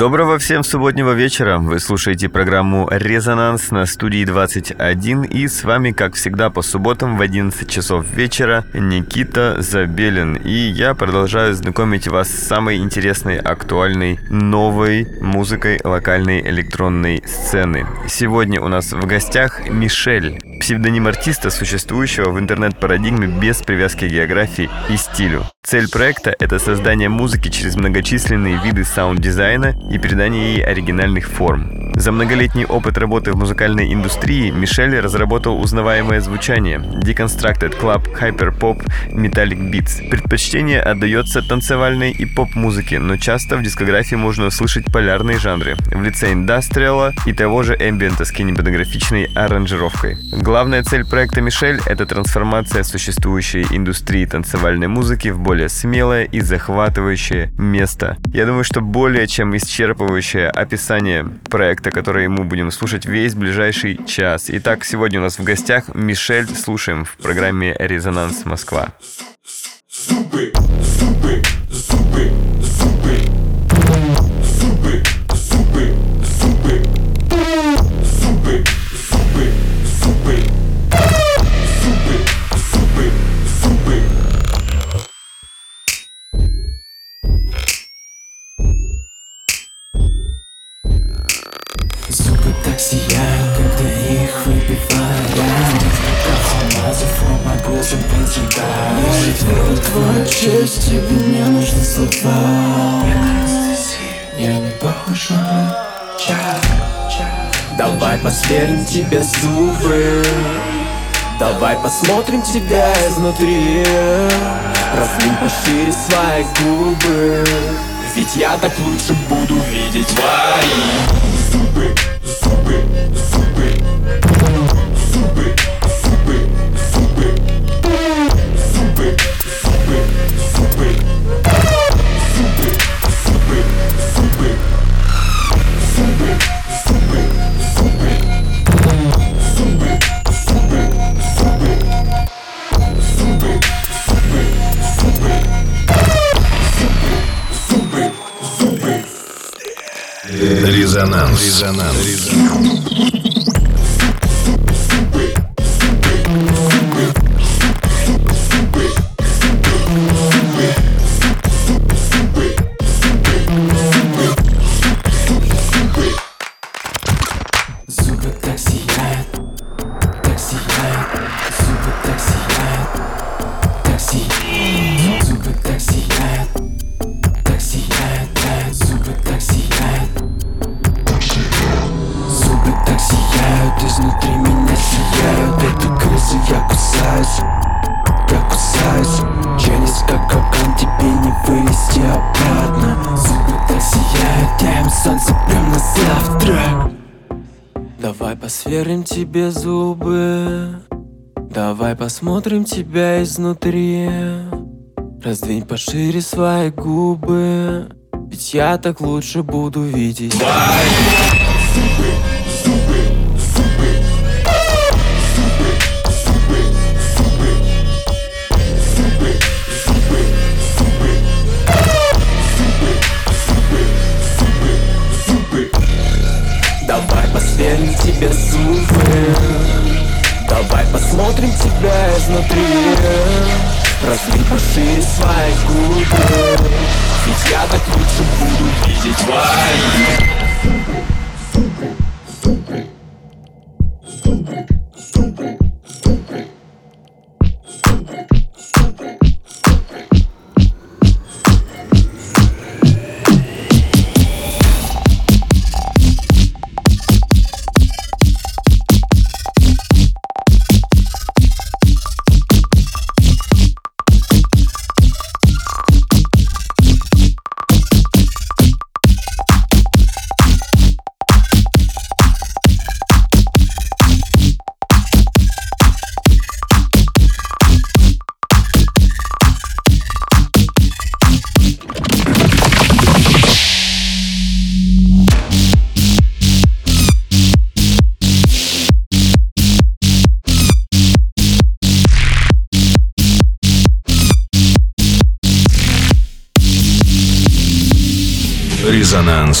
Доброго всем субботнего вечера. Вы слушаете программу «Резонанс» на студии 21. И с вами, как всегда, по субботам в 11 часов вечера Никита Забелин. И я продолжаю знакомить вас с самой интересной, актуальной, новой музыкой локальной электронной сцены. Сегодня у нас в гостях Мишель, псевдоним артиста, существующего в интернет-парадигме без привязки к географии и стилю. Цель проекта — это создание музыки через многочисленные виды саунд-дизайна и придание ей оригинальных форм. За многолетний опыт работы в музыкальной индустрии Мишель разработал узнаваемое звучание Deconstructed Club, Hyperpop, Metallic Beats. Предпочтение отдается танцевальной и поп-музыке, но часто в дискографии можно услышать полярные жанры в лице индастриала и того же эмбиента с кинематографичной аранжировкой. Главная цель проекта Мишель — это трансформация существующей индустрии танцевальной музыки в более смелое и захватывающее место. Я думаю, что более чем исчерпывающее описание проекта, который мы будем слушать весь ближайший час. Итак, сегодня у нас в гостях Мишель. Слушаем в программе «Резонанс Москва». Зубы, зубы, зубы. Честь, тебе не нужны слова Я не похож на Давай посверим тебе зубы. Давай посмотрим тебя изнутри. Раздвинь пошире свои губы. Ведь я так лучше буду видеть твои зубы. Резонанс. Резонанс. Сияют, от этой Я кусаюсь, я кусаюсь Через как капкан тебе не вылезти обратно Зубы так сияют, я им солнце прям на завтра Давай посверим тебе зубы. Давай посмотрим тебя изнутри. Раздвинь пошире свои губы. Ведь я так лучше буду видеть. Bye. Тебе зубы Давай посмотрим тебя изнутри. Разлей пошире свои губы. Ведь я так лучше буду видеть твои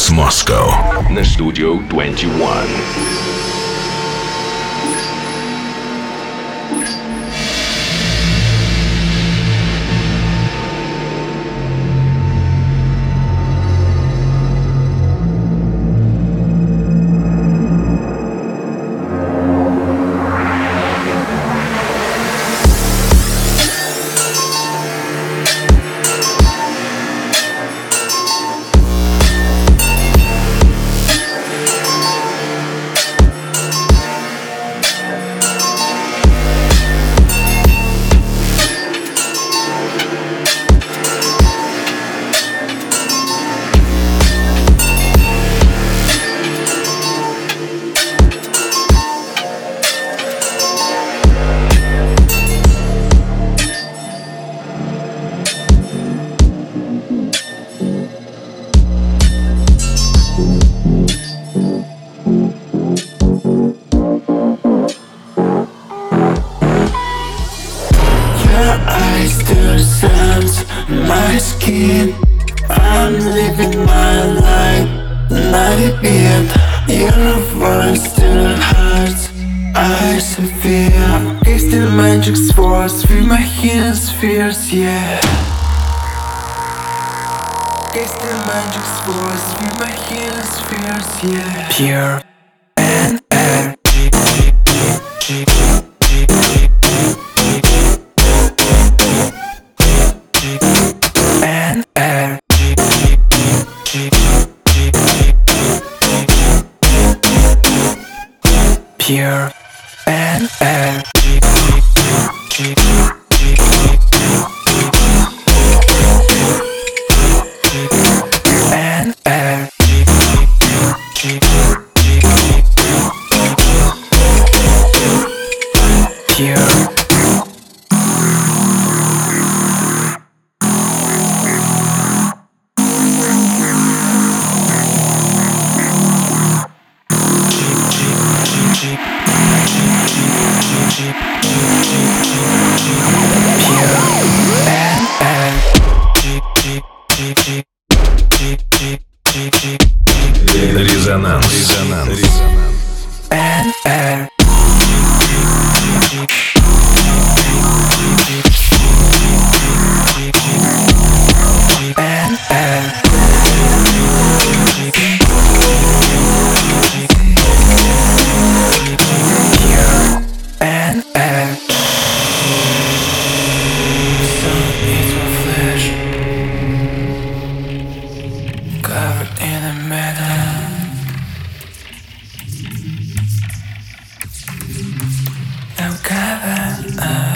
Dance Moscow the Studio 21. Taste the magic's force, feel my healing spheres, yeah. Pure Pure I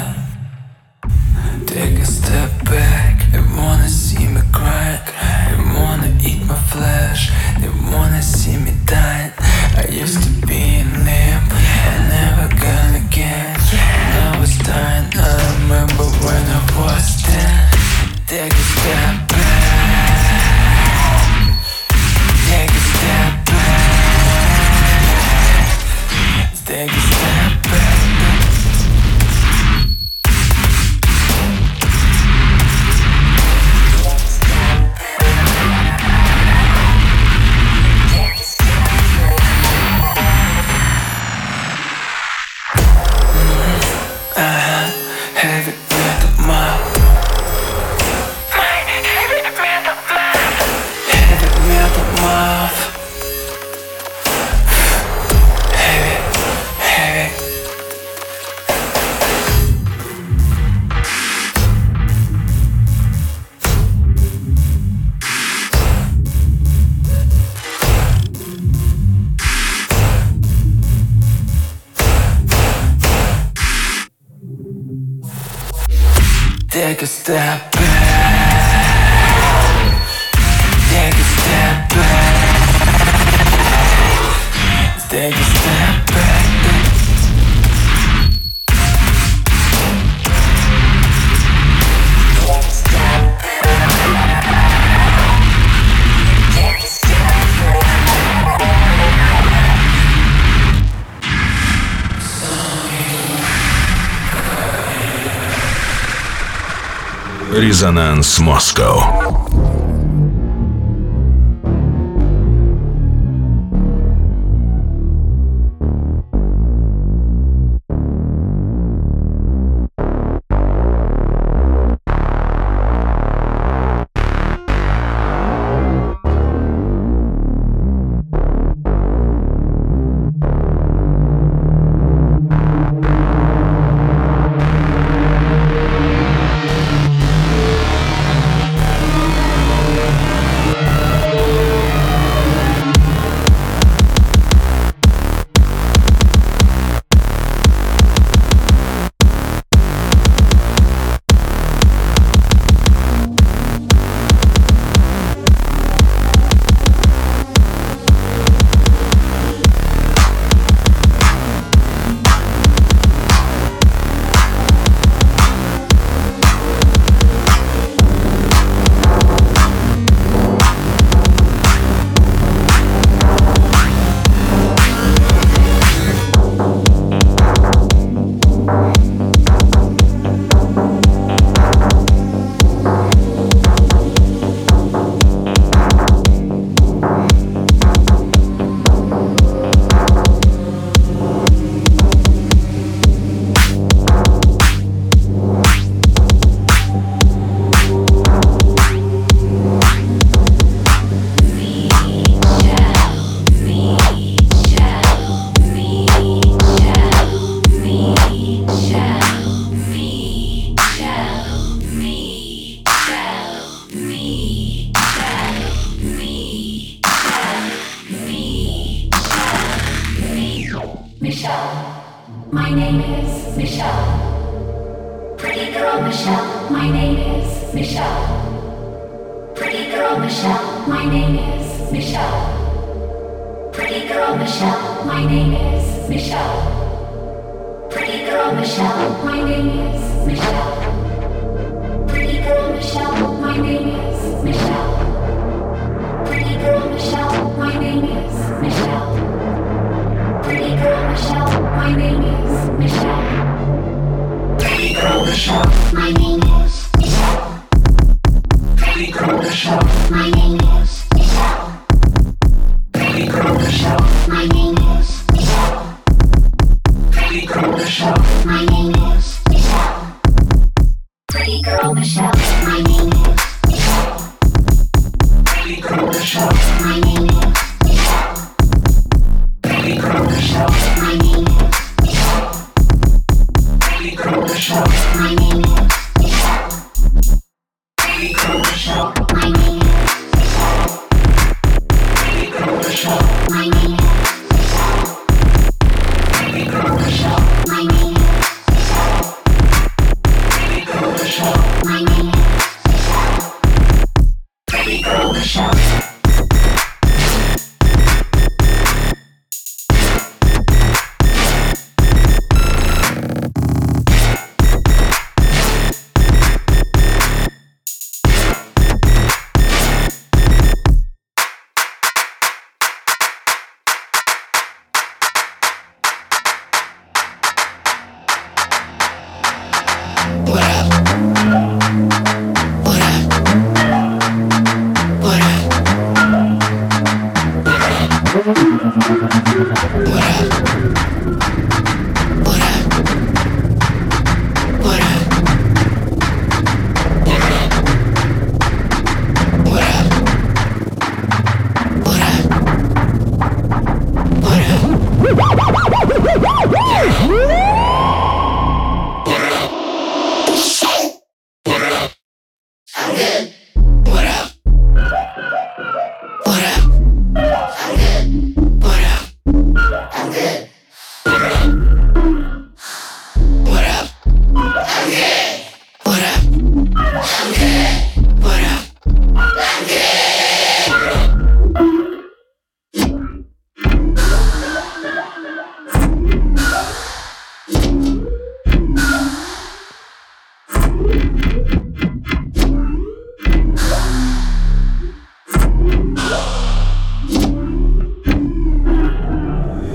Резонанс Москва.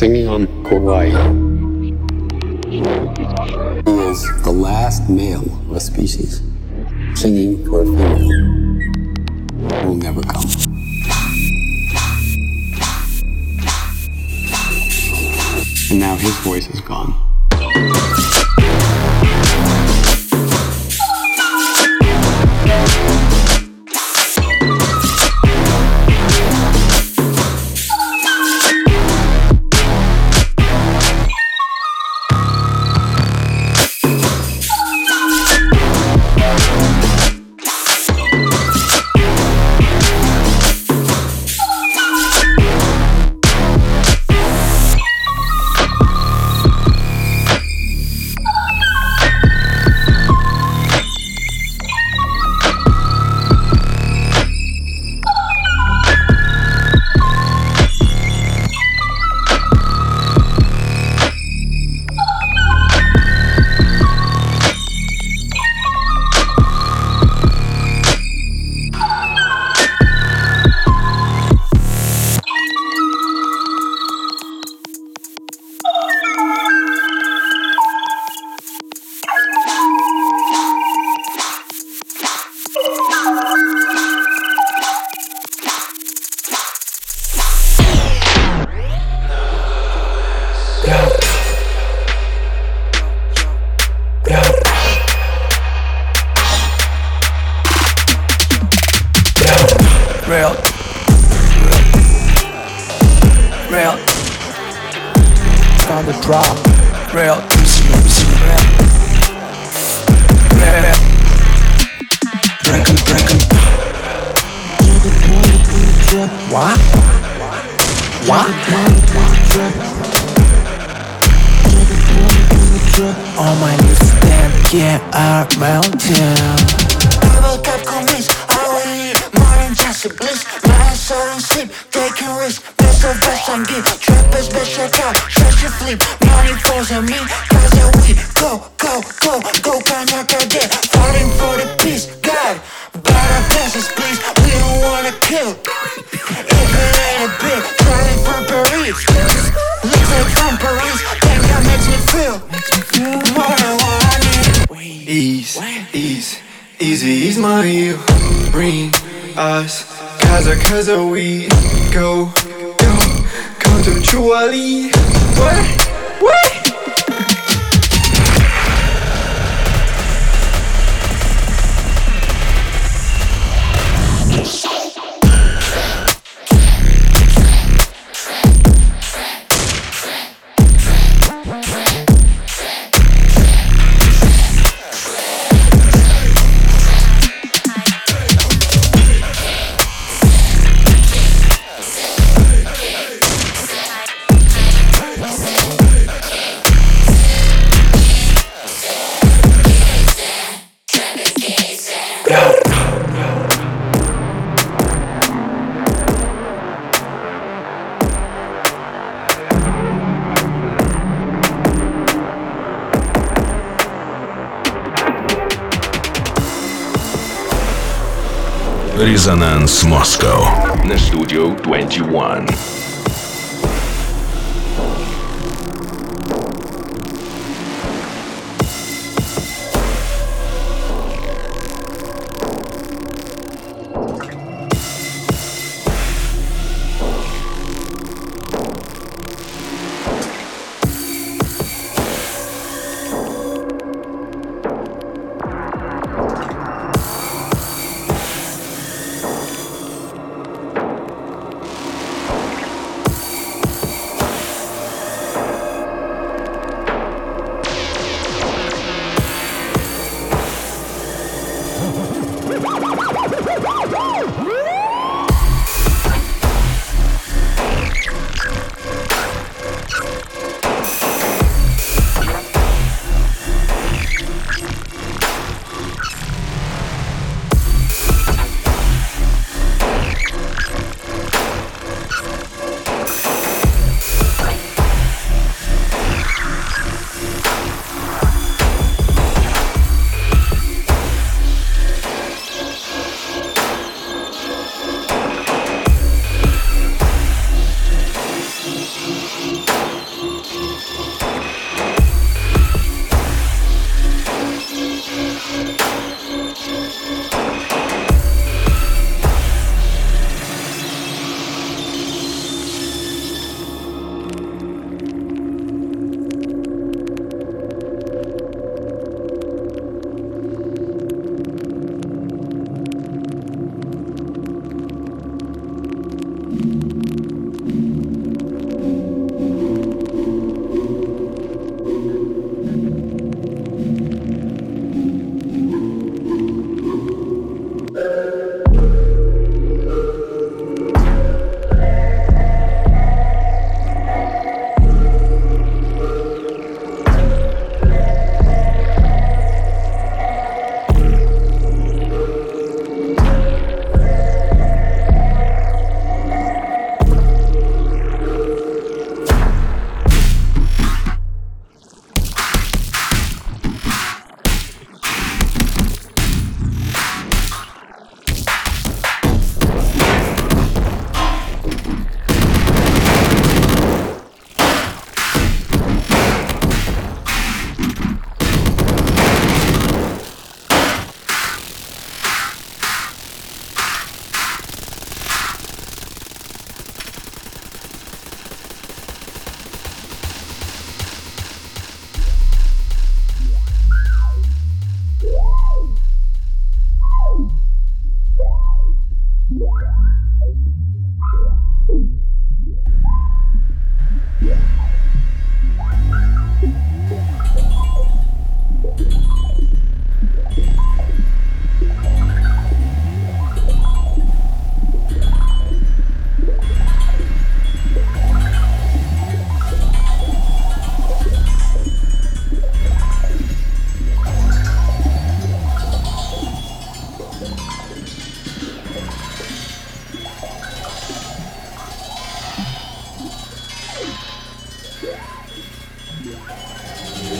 singing on Hawaii. He is the last male of a species singing for a female will never come. And now his voice is gone.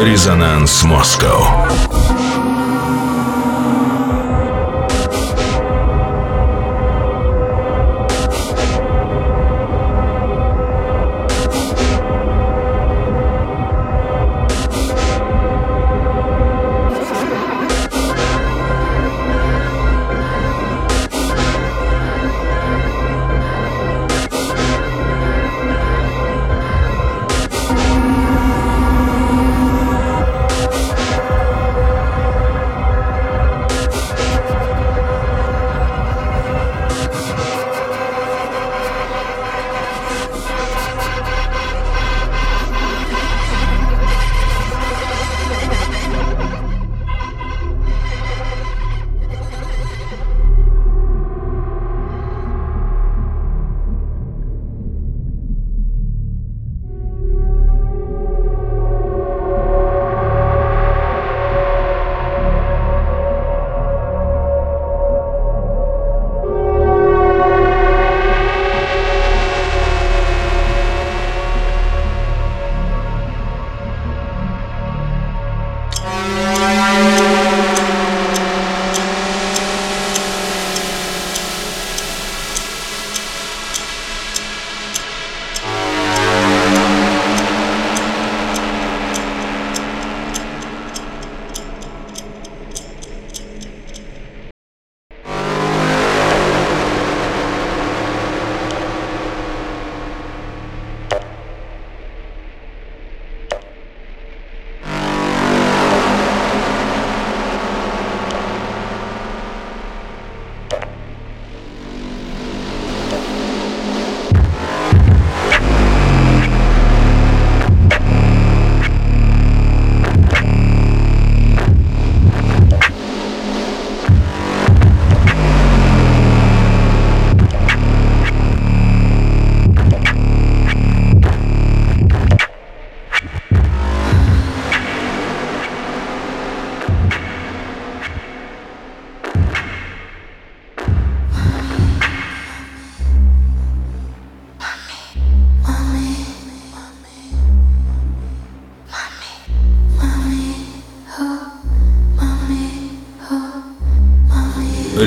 Резонанс Москва.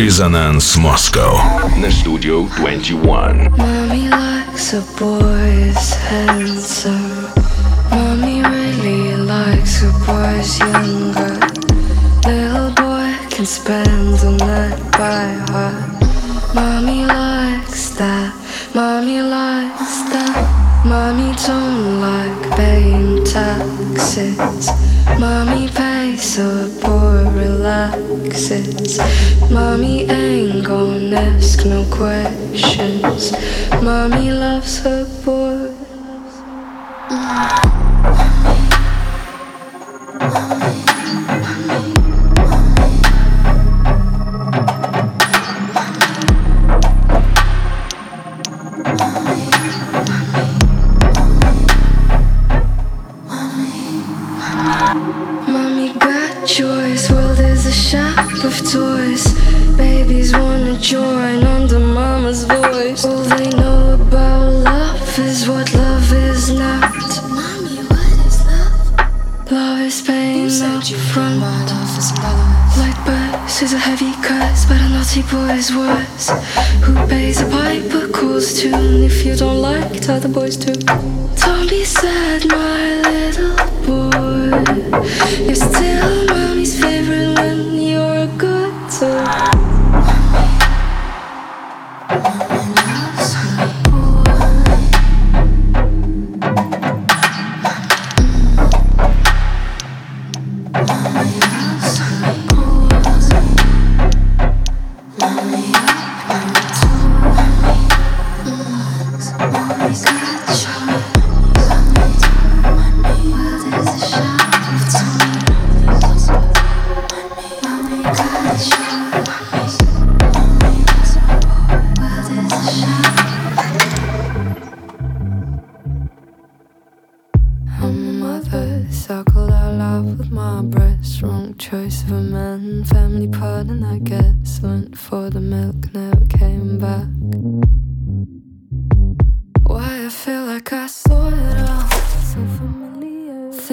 Resonance Moscow на Studio 21. Mommy likes a boy's handsome. Mommy really likes a boy's younger. Little boy can spend all night by her. Mommy likes that. Mommy likes that. Mommy don't like paying taxes. Mommy the boy relaxes. Mommy ain't gonna ask no questions. Mommy loves her boy. Who pays a piper calls tune if you don't like it, other boys do. Be sad, my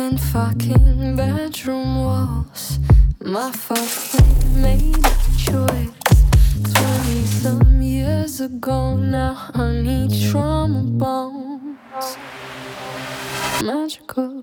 And fucking bedroom walls. My fucking made a choice. 20 some years ago, now I need trauma bones. Magical.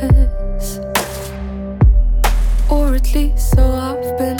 surface, or at least so I've been.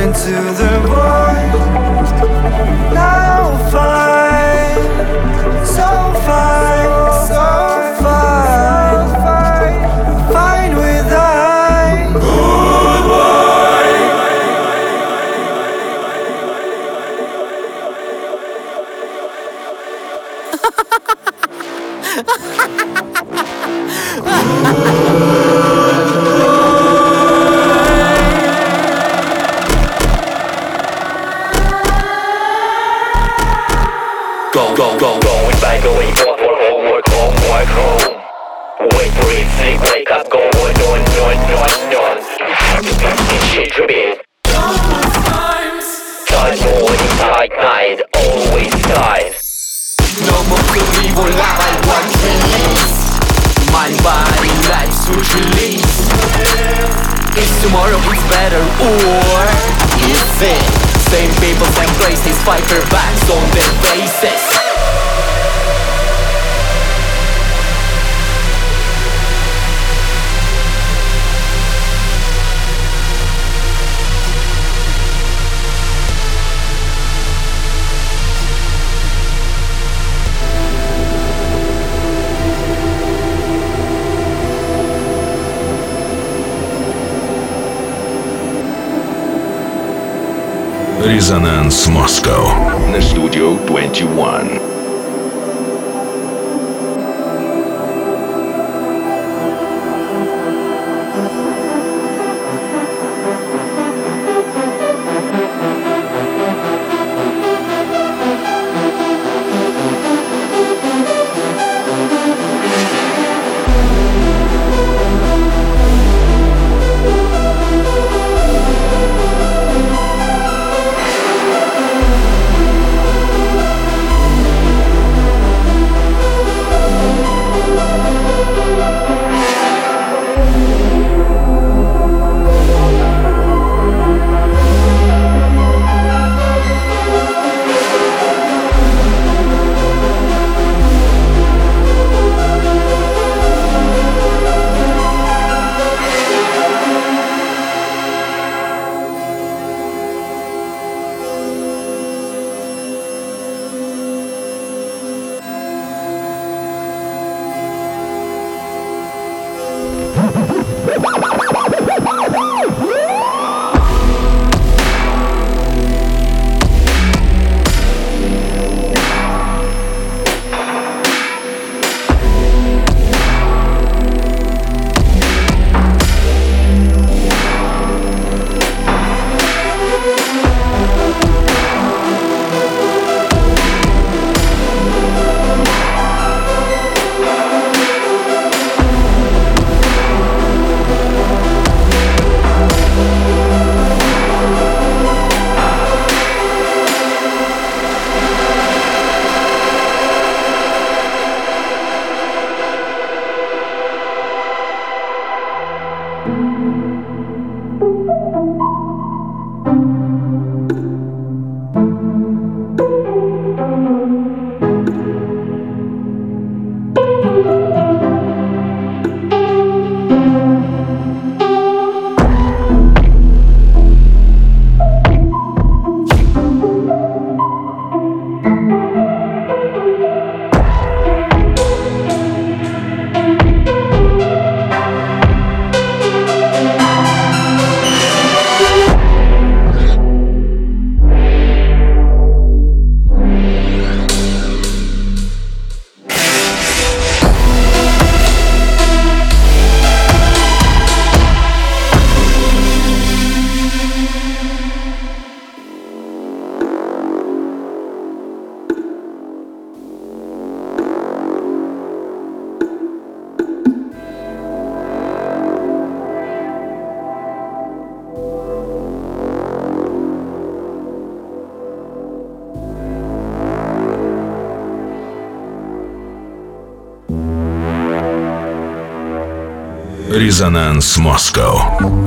into the wall Resonance Moscow.